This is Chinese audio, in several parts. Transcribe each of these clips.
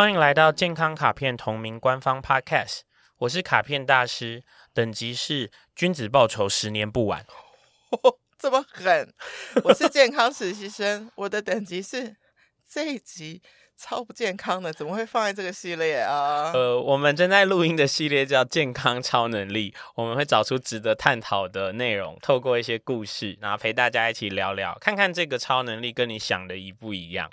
欢迎来到健康卡片同名官方 Podcast，我是卡片大师，等级是君子报仇，十年不晚。哦，这么狠！我是健康实习生，我的等级是这一集超不健康的，怎么会放在这个系列啊？呃，我们正在录音的系列叫《健康超能力》，我们会找出值得探讨的内容，透过一些故事，然后陪大家一起聊聊，看看这个超能力跟你想的一不一样。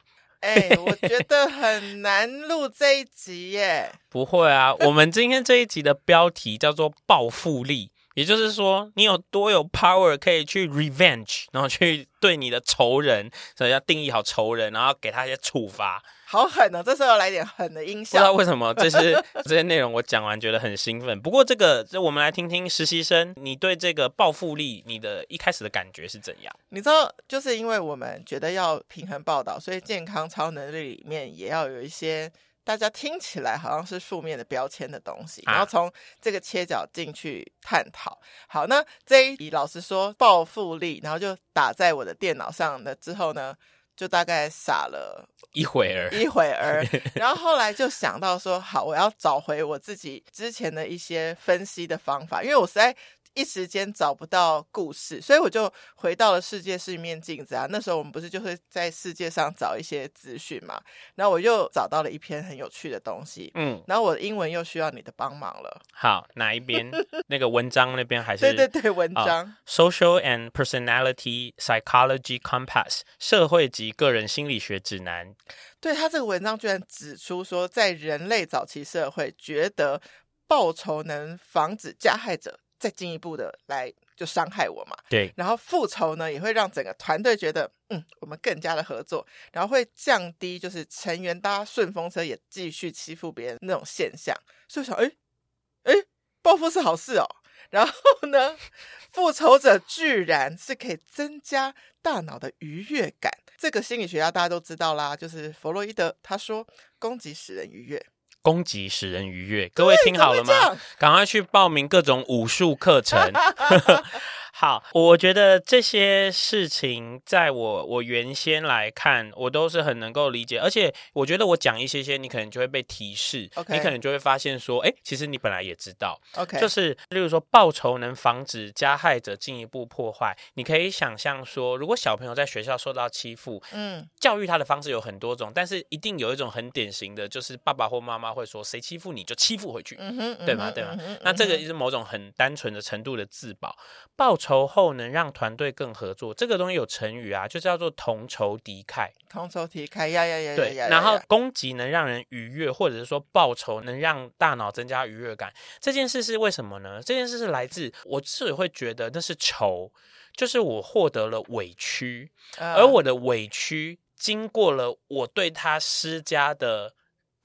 哎、欸，我 觉得很难录这一集耶。不会啊，我们今天这一集的标题叫做“暴富力”，也就是说，你有多有 power 可以去 revenge，然后去对你的仇人，所以要定义好仇人，然后给他一些处罚。好狠哦！这时候要来点狠的音效。不知道为什么，这些 这些内容我讲完觉得很兴奋。不过这个，这我们来听听实习生，你对这个报复力，你的一开始的感觉是怎样？你知道，就是因为我们觉得要平衡报道，所以健康超能力里面也要有一些大家听起来好像是负面的标签的东西，然后从这个切角进去探讨。好，那这一题老师说报复力，然后就打在我的电脑上了之后呢，就大概傻了一会儿，一会儿，然后后来就想到说，好，我要找回我自己之前的一些分析的方法，因为我实在。一时间找不到故事，所以我就回到了世界是一面镜子啊。那时候我们不是就会在世界上找一些资讯嘛？然后我又找到了一篇很有趣的东西，嗯，然后我的英文又需要你的帮忙了。好，哪一边？那个文章那边还是？对对对，文章。Oh, Social and Personality Psychology Compass，社会及个人心理学指南。对，他这个文章居然指出说，在人类早期社会，觉得报仇能防止加害者。再进一步的来就伤害我嘛，对，然后复仇呢也会让整个团队觉得，嗯，我们更加的合作，然后会降低就是成员搭顺风车也继续欺负别人那种现象，所以想，哎，哎，报复是好事哦。然后呢，复仇者居然是可以增加大脑的愉悦感，这个心理学家大家都知道啦，就是弗洛伊德，他说攻击使人愉悦。攻击使人愉悦，各位听好了吗？赶快去报名各种武术课程。好，我觉得这些事情，在我我原先来看，我都是很能够理解，而且我觉得我讲一些些，你可能就会被提示，Okay. 你可能就会发现说，哎，其实你本来也知道，OK，就是例如说报仇能防止加害者进一步破坏，你可以想象说，如果小朋友在学校受到欺负，嗯，教育他的方式有很多种，但是一定有一种很典型的，就是爸爸或妈妈会说，谁欺负你就欺负回去，嗯哼，对吗？对吗？那这个是某种很单纯的程度的自保，报仇。仇后能让团队更合作，这个东西有成语啊，就叫做同仇敌忾。同仇敌忾呀呀呀！对，然后攻击能让人愉悦，或者是说报仇能让大脑增加愉悦感。这件事是为什么呢？这件事是来自我自己会觉得那是仇，就是我获得了委屈，而我的委屈经过了我对他施加的。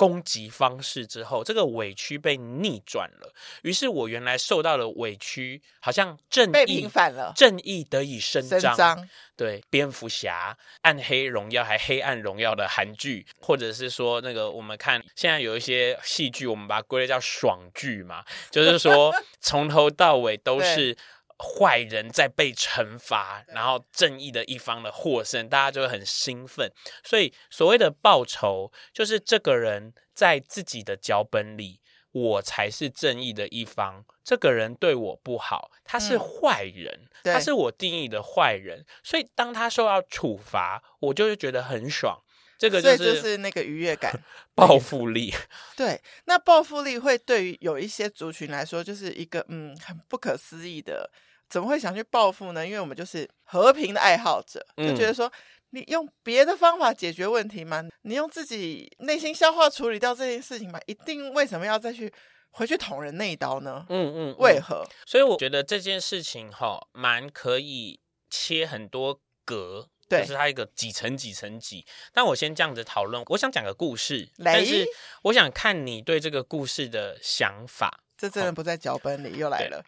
攻击方式之后，这个委屈被逆转了，于是我原来受到的委屈，好像正义被平反了，正义得以伸张。伸张对，蝙蝠侠、暗黑荣耀还黑暗荣耀的韩剧，或者是说那个我们看现在有一些戏剧，我们把它归类叫爽剧嘛，就是说 从头到尾都是。坏人在被惩罚，然后正义的一方的获胜，大家就会很兴奋。所以所谓的报仇，就是这个人在自己的脚本里，我才是正义的一方。这个人对我不好，他是坏人，嗯、他是我定义的坏人。所以当他受到处罚，我就会觉得很爽。这个就是，就是那个愉悦感，报复力。对，那报复力会对于有一些族群来说，就是一个嗯很不可思议的。怎么会想去报复呢？因为我们就是和平的爱好者，就觉得说，你用别的方法解决问题吗？你用自己内心消化处理掉这件事情吗？一定为什么要再去回去捅人那一刀呢？嗯嗯，为何？所以我觉得这件事情哈，蛮可以切很多格，对，就是它一个几层几层几。但我先这样子讨论，我想讲个故事，但是我想看你对这个故事的想法。这真的不在脚本里，又来了。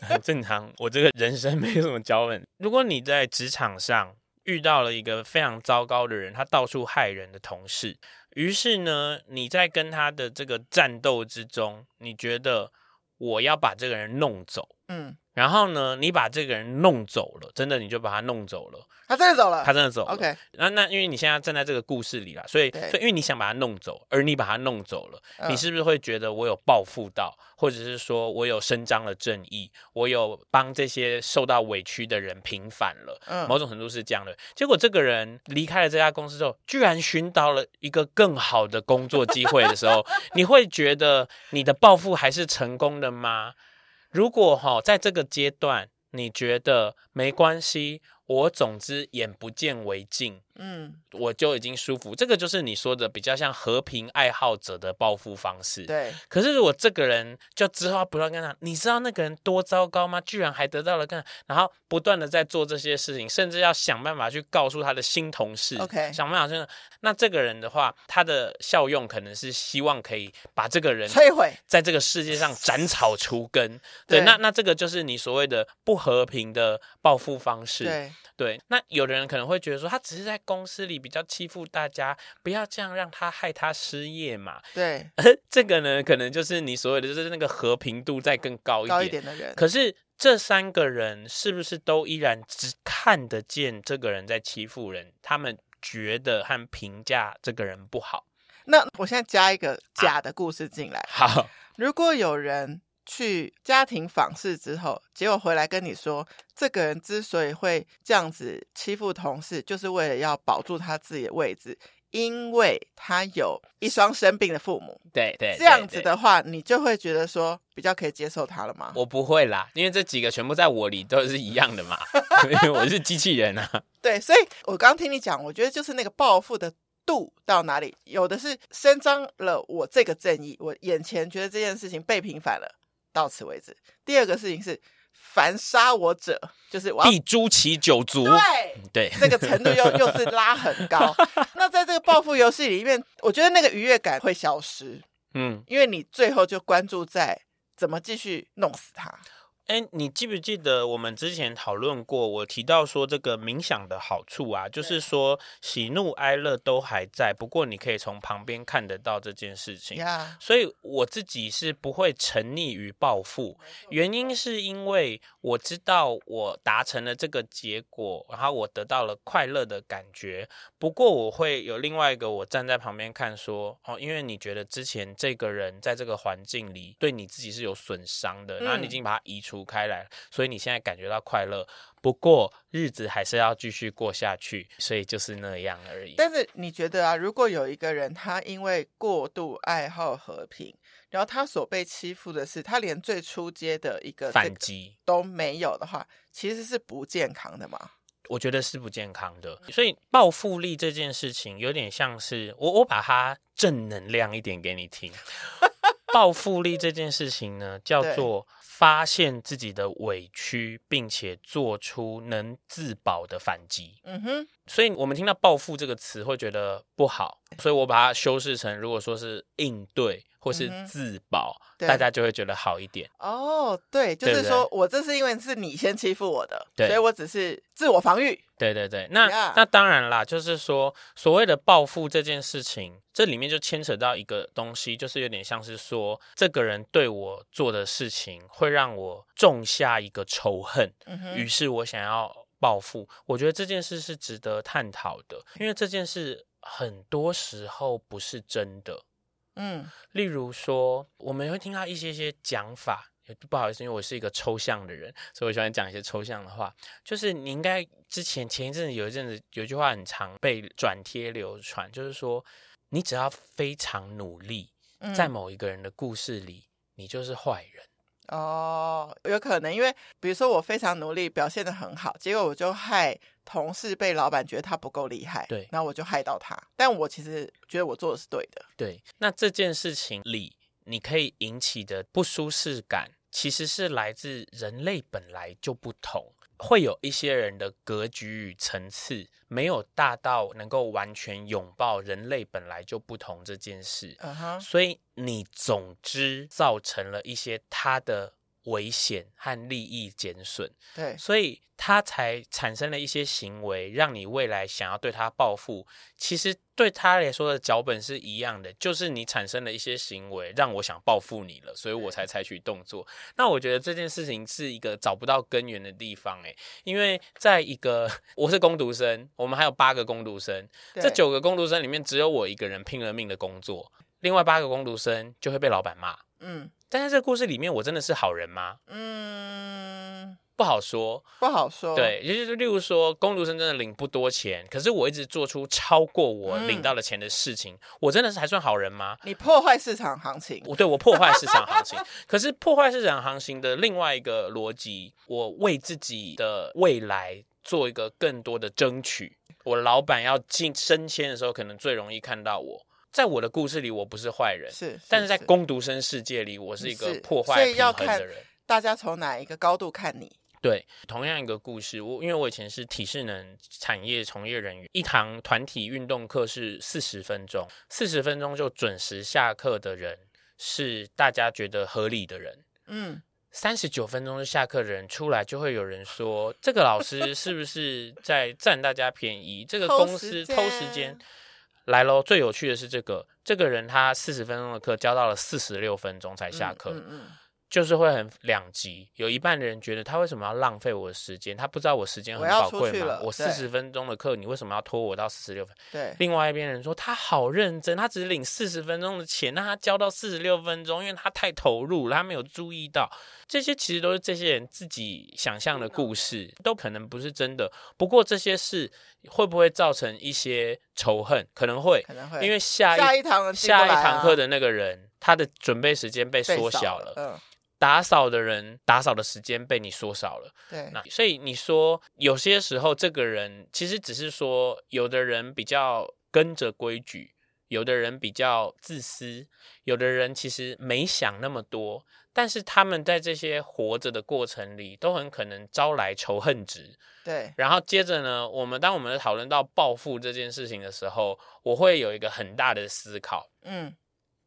很正常，我这个人生没有什么脚本。如果你在职场上遇到了一个非常糟糕的人，他到处害人的同事，于是呢，你在跟他的这个战斗之中，你觉得我要把这个人弄走，嗯，然后呢，你把这个人弄走了，真的你就把他弄走了。他真的走了，他真的走了。OK，那那因为你现在站在这个故事里了，所以所以因为你想把他弄走，而你把他弄走了，嗯、你是不是会觉得我有报复到，或者是说我有伸张了正义，我有帮这些受到委屈的人平反了？嗯，某种程度是这样的。结果这个人离开了这家公司之后，居然寻到了一个更好的工作机会的时候，你会觉得你的报复还是成功的吗？如果哈，在这个阶段你觉得没关系。我总之眼不见为净，嗯，我就已经舒服。这个就是你说的比较像和平爱好者的报复方式。对。可是如果这个人就之后不断跟他，你知道那个人多糟糕吗？居然还得到了更，然后不断的在做这些事情，甚至要想办法去告诉他的新同事，OK，想办法真的。那这个人的话，他的效用可能是希望可以把这个人摧毁，在这个世界上斩草除根。对，那那这个就是你所谓的不和平的报复方式。对。对，那有的人可能会觉得说，他只是在公司里比较欺负大家，不要这样让他害他失业嘛。对，这个呢，可能就是你所谓的，就是那个和平度再更高一点，高一点的人。可是这三个人是不是都依然只看得见这个人在欺负人？他们觉得和评价这个人不好。那我现在加一个假的故事进来。啊、好，如果有人。去家庭访视之后，结果回来跟你说，这个人之所以会这样子欺负同事，就是为了要保住他自己的位置，因为他有一双生病的父母。对对，这样子的话，你就会觉得说比较可以接受他了吗？我不会啦，因为这几个全部在我里都是一样的嘛，因为我是机器人啊。对，所以我刚听你讲，我觉得就是那个报复的度到哪里，有的是伸张了我这个正义，我眼前觉得这件事情被平反了。到此为止。第二个事情是，凡杀我者，就是我要必诛其九族。对对，这个程度又 又是拉很高。那在这个报复游戏里面，我觉得那个愉悦感会消失。嗯，因为你最后就关注在怎么继续弄死他。哎，你记不记得我们之前讨论过？我提到说这个冥想的好处啊，就是说喜怒哀乐都还在，不过你可以从旁边看得到这件事情。所以我自己是不会沉溺于报复，原因是因为我知道我达成了这个结果，然后我得到了快乐的感觉。不过我会有另外一个，我站在旁边看说，哦，因为你觉得之前这个人在这个环境里对你自己是有损伤的，然后你已经把他移除。除开来，所以你现在感觉到快乐，不过日子还是要继续过下去，所以就是那样而已。但是你觉得啊，如果有一个人他因为过度爱好和平，然后他所被欺负的是他连最初阶的一个反击都没有的话，其实是不健康的吗？我觉得是不健康的。所以报复力这件事情有点像是我，我把它正能量一点给你听。报复力这件事情呢，叫做。发现自己的委屈，并且做出能自保的反击。嗯哼，所以我们听到“报复”这个词会觉得不好，所以我把它修饰成，如果说是应对或是自保。嗯大家就会觉得好一点哦，对，就是说我这是因为是你先欺负我的，所以我只是自我防御。对对对，那.那当然啦，就是说所谓的报复这件事情，这里面就牵扯到一个东西，就是有点像是说这个人对我做的事情会让我种下一个仇恨，嗯，于是我想要报复。我觉得这件事是值得探讨的，因为这件事很多时候不是真的。嗯，例如说，我们会听到一些些讲法，也不好意思，因为我是一个抽象的人，所以我喜欢讲一些抽象的话。就是你应该之前前一阵子有一阵子有一句话很常被转贴流传，就是说，你只要非常努力，在某一个人的故事里，你就是坏人。哦，有可能，因为比如说我非常努力，表现的很好，结果我就害同事被老板觉得他不够厉害，对，那我就害到他。但我其实觉得我做的是对的，对。那这件事情里，你可以引起的不舒适感，其实是来自人类本来就不同。会有一些人的格局与层次没有大到能够完全拥抱人类本来就不同这件事，uh huh. 所以你总之造成了一些他的危险和利益减损，对，所以他才产生了一些行为，让你未来想要对他报复。其实对他来说的脚本是一样的，就是你产生了一些行为，让我想报复你了，所以我才采取动作。那我觉得这件事情是一个找不到根源的地方，诶，因为在一个我是工读生，我们还有八个工读生，这九个工读生里面只有我一个人拼了命的工作，另外八个工读生就会被老板骂，嗯。但是这个故事里面，我真的是好人吗？嗯，不好说，不好说。对，也就是例如说，工读生真的领不多钱，可是我一直做出超过我领到的钱的事情，嗯、我真的是还算好人吗？你破坏市场行情，我对我破坏市场行情。可是破坏市场行情的另外一个逻辑，我为自己的未来做一个更多的争取。我老板要进升迁的时候，可能最容易看到我。在我的故事里，我不是坏人，是，是，但是在工读生世界里，我是一个破坏平衡的人。大家从哪一个高度看你？对，同样一个故事，我因为我以前是体适能产业从业人员，一堂团体运动课是四十分钟，四十分钟就准时下课的人是大家觉得合理的人。嗯，三十九分钟就下课的人出来，就会有人说这个老师是不是在占大家便宜？这个公司偷时间。来喽！最有趣的是这个这个人，他四十分钟的课教到了四十六分钟才下课。嗯就是会很两极，有一半的人觉得他为什么要浪费我的时间？他不知道我时间很宝贵吗？我四十分钟的课，你为什么要拖我到四十六分？对。另外一边人说他好认真，他只领四十分钟的钱，那他交到四十六分钟，因为他太投入了，他没有注意到这些，其实都是这些人自己想象的故事，都可能不是真的。不过这些事会不会造成一些仇恨？可能会，可能会，因为下一下一堂下一堂课的那个人，他的准备时间被缩小了。嗯。打扫的人打扫的时间被你缩少了，对，那所以你说有些时候这个人其实只是说，有的人比较跟着规矩，有的人比较自私，有的人其实没想那么多，但是他们在这些活着的过程里，都很可能招来仇恨值。对，然后接着呢，我们当我们讨论到报复这件事情的时候，我会有一个很大的思考，嗯，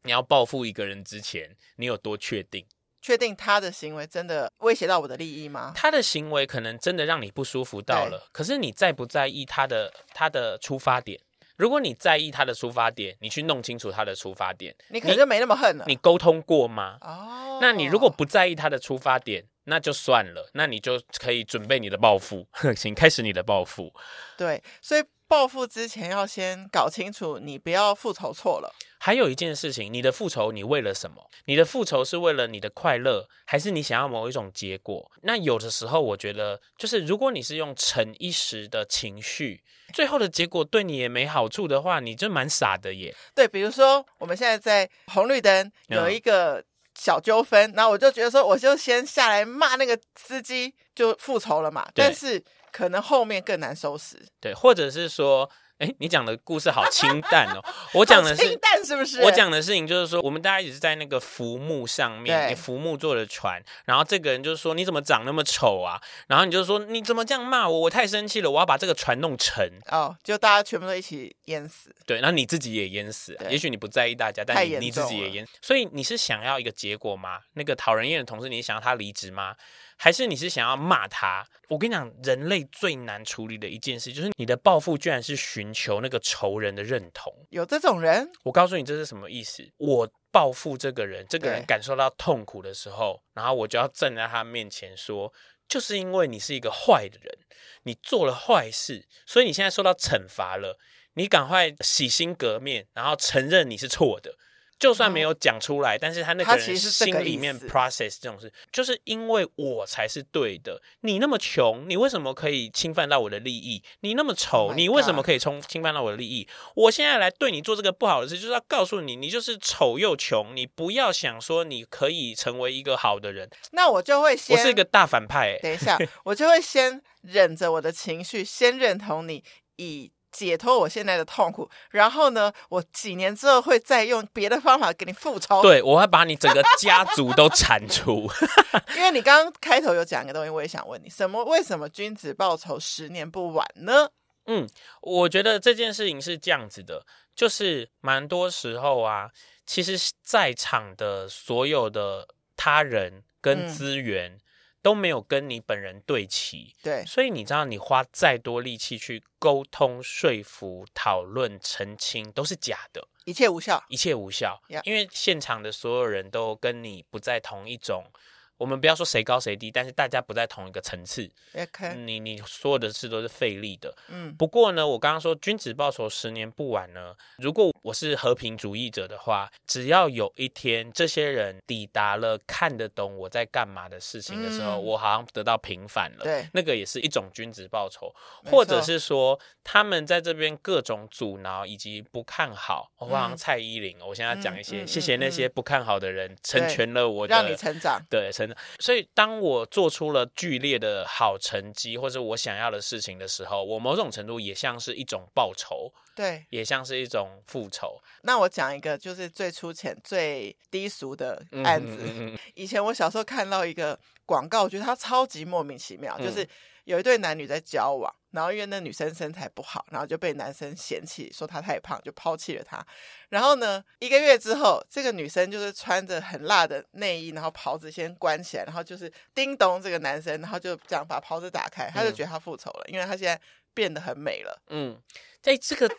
你要报复一个人之前，你有多确定？确定他的行为真的威胁到我的利益吗？他的行为可能真的让你不舒服到了，可是你在不在意他的他的出发点？如果你在意他的出发点，你去弄清楚他的出发点，你可能就没那么恨了。你沟通过吗？哦，那你如果不在意他的出发点，那就算了，那你就可以准备你的报复，请开始你的报复。对，所以。报复之前要先搞清楚，你不要复仇错了。还有一件事情，你的复仇你为了什么？你的复仇是为了你的快乐，还是你想要某一种结果？那有的时候，我觉得就是如果你是用逞一时的情绪，最后的结果对你也没好处的话，你就蛮傻的耶。对，比如说我们现在在红绿灯有一个小纠纷，然后我就觉得说，我就先下来骂那个司机，就复仇了嘛。但是。可能后面更难收拾，对，或者是说，哎，你讲的故事好清淡哦。我讲的是清淡，是不是？我讲的事情就是说，我们大家一直在那个浮木上面，浮木做的船，然后这个人就是说，你怎么长那么丑啊？然后你就说，你怎么这样骂我？我太生气了，我要把这个船弄沉。哦，就大家全部都一起淹死。对，然后你自己也淹死。也许你不在意大家，但你你自己也淹。所以你是想要一个结果吗？那个讨人厌的同事，你想要他离职吗？还是你是想要骂他？我跟你讲，人类最难处理的一件事，就是你的报复居然是寻求那个仇人的认同。有这种人？我告诉你这是什么意思？我报复这个人，这个人感受到痛苦的时候，然后我就要站在他面前说，就是因为你是一个坏的人，你做了坏事，所以你现在受到惩罚了。你赶快洗心革面，然后承认你是错的。就算没有讲出来，但是他那个人心里面 process 这种事，就是因为我才是对的。你那么穷，你为什么可以侵犯到我的利益？你那么丑，你为什么可以冲侵犯到我的利益？我现在来对你做这个不好的事，就是要告诉你，你就是丑又穷，你不要想说你可以成为一个好的人。那我就会先，我是一个大反派欸。等一下，我就会先忍着我的情绪，先认同你，以。解脱我现在的痛苦，然后呢，我几年之后会再用别的方法给你复仇。对，我会把你整个家族都铲除。因为你刚刚开头有讲一个东西，我也想问你，什么？为什么君子报仇，十年不晚呢？嗯，我觉得这件事情是这样子的，就是蛮多时候啊，其实在场的所有的。他人跟资源。嗯都没有跟你本人对齐，对，所以你知道，你花再多力气去沟通、说服、讨论、澄清，都是假的，一切无效，一切无效.因为现场的所有人都跟你不在同一种。我们不要说谁高谁低，但是大家不在同一个层次。Okay. 你你所有的事都是费力的。嗯，不过呢，我刚刚说君子报仇，十年不晚呢。如果我是和平主义者的话，只要有一天这些人抵达了看得懂我在干嘛的事情的时候，嗯、我好像得到平反了。对，那个也是一种君子报仇，或者是说他们在这边各种阻挠以及不看好。我好像蔡依林，嗯、我现在讲一些，谢谢那些不看好的人，成全了我的，让你成长。对，成。所以，当我做出了剧烈的好成绩，或者我想要的事情的时候，我某种程度也像是一种报酬，对，也像是一种复仇。那我讲一个就是最粗浅、最低俗的案子。嗯嗯嗯、以前我小时候看到一个广告，我觉得它超级莫名其妙，嗯、就是。有一对男女在交往，然后因为那女生身材不好，然后就被男生嫌弃，说她太胖，就抛弃了她。然后呢，一个月之后，这个女生就是穿着很辣的内衣，然后袍子先关起来，然后就是叮咚这个男生，然后就这样把袍子打开，他就觉得他复仇了，嗯、因为他现在变得很美了。嗯，在这个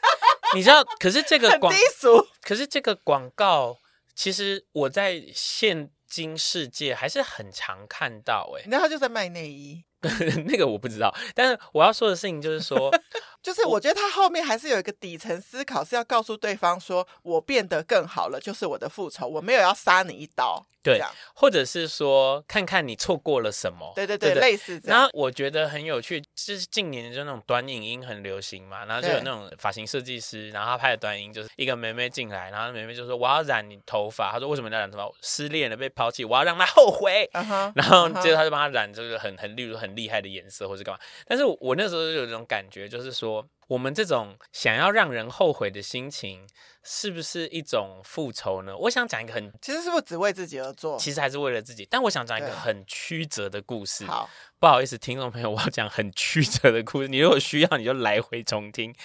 你知道，可是这个广低俗，可是这个广告，其实我在现今世界还是很常看到、欸。哎，然后他就在卖内衣。那个我不知道，但是我要说的事情就是说，就是我觉得他后面还是有一个底层思考，是要告诉对方说，我变得更好了，就是我的复仇，我没有要杀你一刀。对，或者是说，看看你错过了什么。对对对，对对类似这样。然后我觉得很有趣，就是近年就那种短影音很流行嘛，然后就有那种发型设计师，然后他拍的短影就是一个妹妹进来，然后妹妹就说我要染你头发，他说为什么要染头发？失恋了被抛弃，我要让他后悔。Uh huh, 然后接着他就帮他染这个很很例如很厉害的颜色，或是干嘛。但是我那时候就有这种感觉，就是说。我们这种想要让人后悔的心情，是不是一种复仇呢？我想讲一个很，其实是不是只为自己而做？其实还是为了自己。但我想讲一个很曲折的故事。好，不好意思，听众朋友，我要讲很曲折的故事。你如果需要，你就来回重听。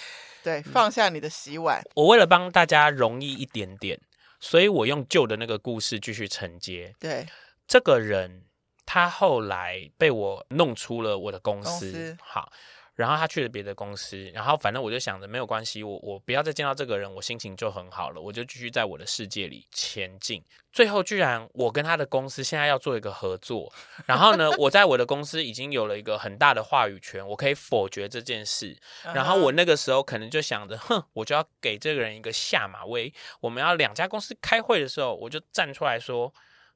对，放下你的洗碗。嗯，我为了帮大家容易一点点，所以我用旧的那个故事继续承接。对，这个人他后来被我弄出了我的公司。公司好。然后他去了别的公司，然后反正我就想着没有关系，我我不要再见到这个人，我心情就很好了，我就继续在我的世界里前进。最后居然我跟他的公司现在要做一个合作，然后呢，我在我的公司已经有了一个很大的话语权，我可以否决这件事。然后我那个时候可能就想着，哼，我就要给这个人一个下马威。我们要两家公司开会的时候，我就站出来说。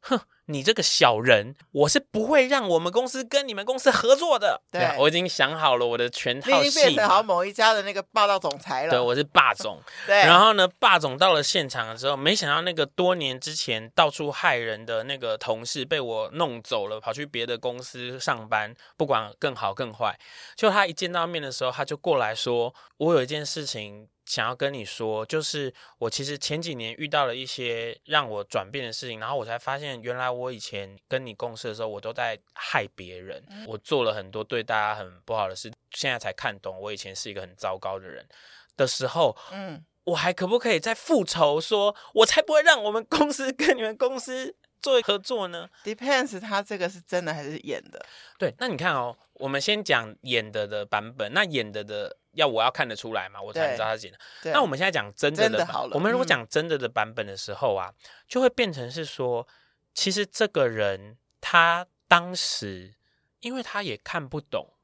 哼，你这个小人，我是不会让我们公司跟你们公司合作的。对，对，我已经想好了我的全套戏，你已经变成好某一家的那个霸道总裁了。对，我是霸总。对，然后呢，霸总到了现场的时候，没想到那个多年之前到处害人的那个同事被我弄走了，跑去别的公司上班，不管更好更坏。就他一见到面的时候，他就过来说：“我有一件事情。”想要跟你说，就是我其实前几年遇到了一些让我转变的事情，然后我才发现，原来我以前跟你共事的时候，我都在害别人，我做了很多对大家很不好的事，现在才看懂我以前是一个很糟糕的人的时候，嗯，我还可不可以再复仇说，说我才不会让我们公司跟你们公司做合作呢？Depends，他这个是真的还是演的？对，那你看哦，我们先讲演的的版本，那演的的。要我要看得出来嘛，我才知道他剪的。那我们现在讲真的的，好了。我们如果讲真的的版本的时候啊，嗯、就会变成是说，其实这个人他当时，因为他也看不懂，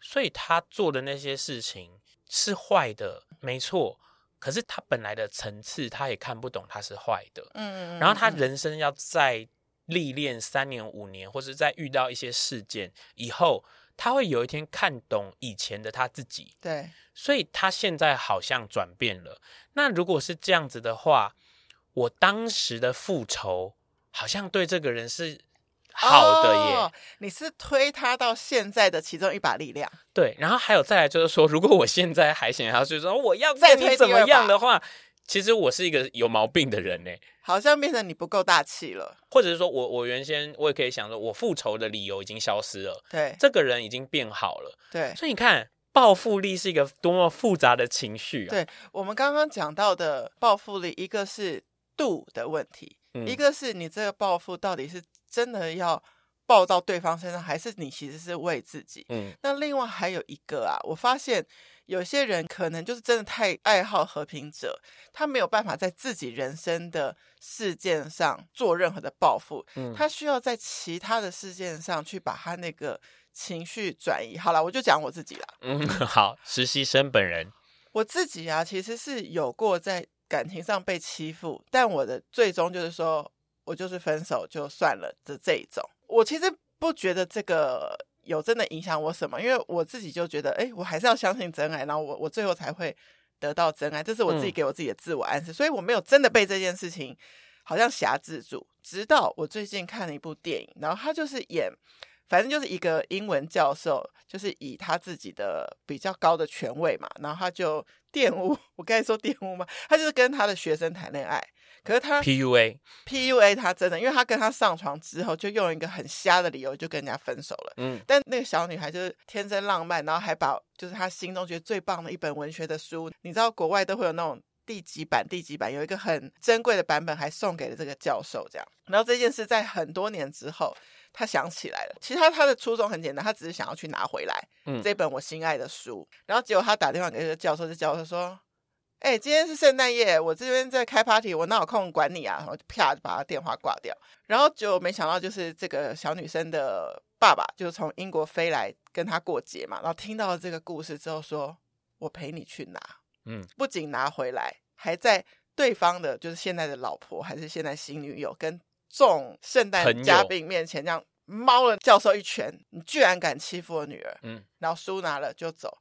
所以他做的那些事情是坏的，没错。可是他本来的层次，他也看不懂他是坏的。嗯。然后他人生要再历练三年五年，或者再遇到一些事件以后。他会有一天看懂以前的他自己，对，所以他现在好像转变了。那如果是这样子的话，我当时的复仇好像对这个人是好的耶。哦，你是推他到现在的其中一把力量。对，然后还有再来就是说，如果我现在还想要，就是说我要再推怎么样的话。其实我是一个有毛病的人呢，好像变成你不够大气了，或者是说我我原先我也可以想说，我复仇的理由已经消失了，对，这个人已经变好了，对，所以你看，报复力是一个多么复杂的情绪啊。对，我们刚刚讲到的报复力，一个是度的问题，嗯、一个是你这个报复到底是真的要报到对方身上，还是你其实是为自己？嗯，那另外还有一个啊，我发现有些人可能就是真的太爱好和平者，他没有办法在自己人生的事件上做任何的报复，嗯、他需要在其他的事件上去把他那个情绪转移。好了，我就讲我自己了。嗯，好，实习生本人。我自己啊，其实是有过在感情上被欺负，但我的最终就是说我就是分手就算了的这一种。我其实不觉得这个有真的影响我什么，因为我自己就觉得，哎，我还是要相信真爱，然后我我最后才会得到真爱，这是我自己给我自己的自我暗示，嗯、所以我没有真的被这件事情好像挟制住。直到我最近看了一部电影，然后他就是演。反正就是一个英文教授，就是以他自己的比较高的权位嘛，然后他就玷污，我刚才说玷污吗？他就是跟他的学生谈恋爱，可是他 PUA PUA 他真的，因为他跟他上床之后，就用一个很瞎的理由就跟人家分手了。嗯，但那个小女孩就是天真浪漫，然后还把就是她心中觉得最棒的一本文学的书，你知道国外都会有那种第几版第几版，有一个很珍贵的版本还送给了这个教授，这样。然后这件事在很多年之后。他想起来了，其实他他的初衷很简单，他只是想要去拿回来这本我心爱的书。嗯、然后结果他打电话给这个教授，这教授说：“哎、欸，今天是圣诞夜，我这边在开 party，我哪有空管你啊？”然后就啪就把他电话挂掉。然后就没想到，就是这个小女生的爸爸就从英国飞来跟她过节嘛。然后听到了这个故事之后，说：“我陪你去拿。”嗯，不仅拿回来，还在对方的，就是现在的老婆还是现在新女友跟。众圣诞嘉宾面前，这样猫了教授一拳，你居然敢欺负我女儿？嗯，然后书拿了就走。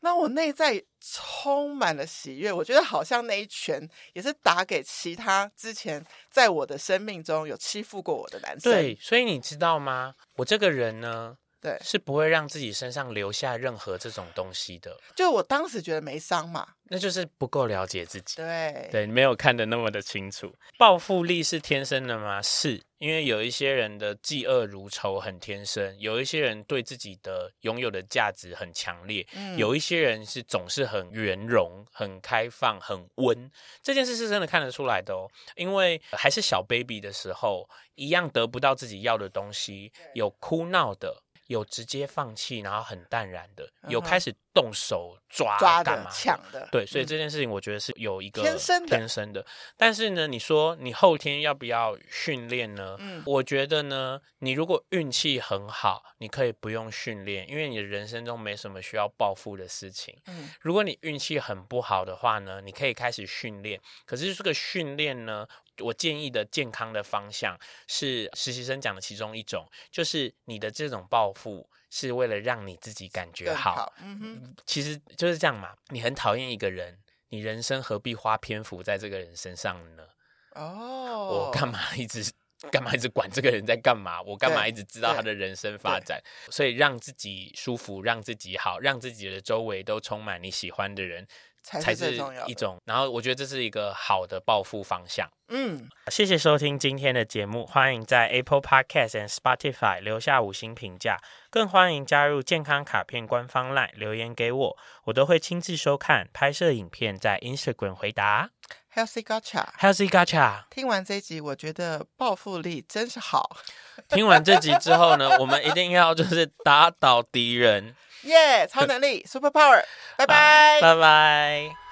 那我内在充满了喜悦，我觉得好像那一拳也是打给其他之前在我的生命中有欺负过我的男生。对，所以你知道吗？我这个人呢，对，是不会让自己身上留下任何这种东西的。就我当时觉得没伤嘛。那就是不够了解自己，对对，没有看得那么的清楚。报复力是天生的吗？是，因为有一些人的嫉恶如仇很天生，有一些人对自己的拥有的价值很强烈，嗯、有一些人是总是很圆融、很开放、很温。这件事是真的看得出来的哦，因为还是小 baby 的时候，一样得不到自己要的东西，有哭闹的。有直接放弃，然后很淡然的，有开始动手抓抓干嘛抢的，对，所以这件事情我觉得是有一个天生的。天生的。但是呢，你说你后天要不要训练呢？嗯，我觉得呢，你如果运气很好，你可以不用训练，因为你的人生中没什么需要暴富的事情。嗯，如果你运气很不好的话呢，你可以开始训练。可是这个训练呢，我建议的健康的方向是实习生讲的其中一种，就是你的这种报复是为了让你自己感觉好。好嗯哼，其实就是这样嘛。你很讨厌一个人，你人生何必花篇幅在这个人身上呢？哦，我干嘛一直干嘛一直管这个人在干嘛？我干嘛一直知道他的人生发展？所以让自己舒服，让自己好，让自己的周围都充满你喜欢的人。才是一种，然后我觉得这是一个好的报复方向。嗯，谢谢收听今天的节目，欢迎在 Apple Podcast 和 Spotify 留下五星评价，更欢迎加入健康卡片官方 LINE 留言给我，我都会亲自收看拍摄影片，在 Instagram 回答。Healthy Gacha，Healthy Gacha。听完这一集，我觉得暴富力真是好。听完这集之后呢，我们一定要就是打倒敌人。耶！超能力，Super Power，拜拜，拜拜。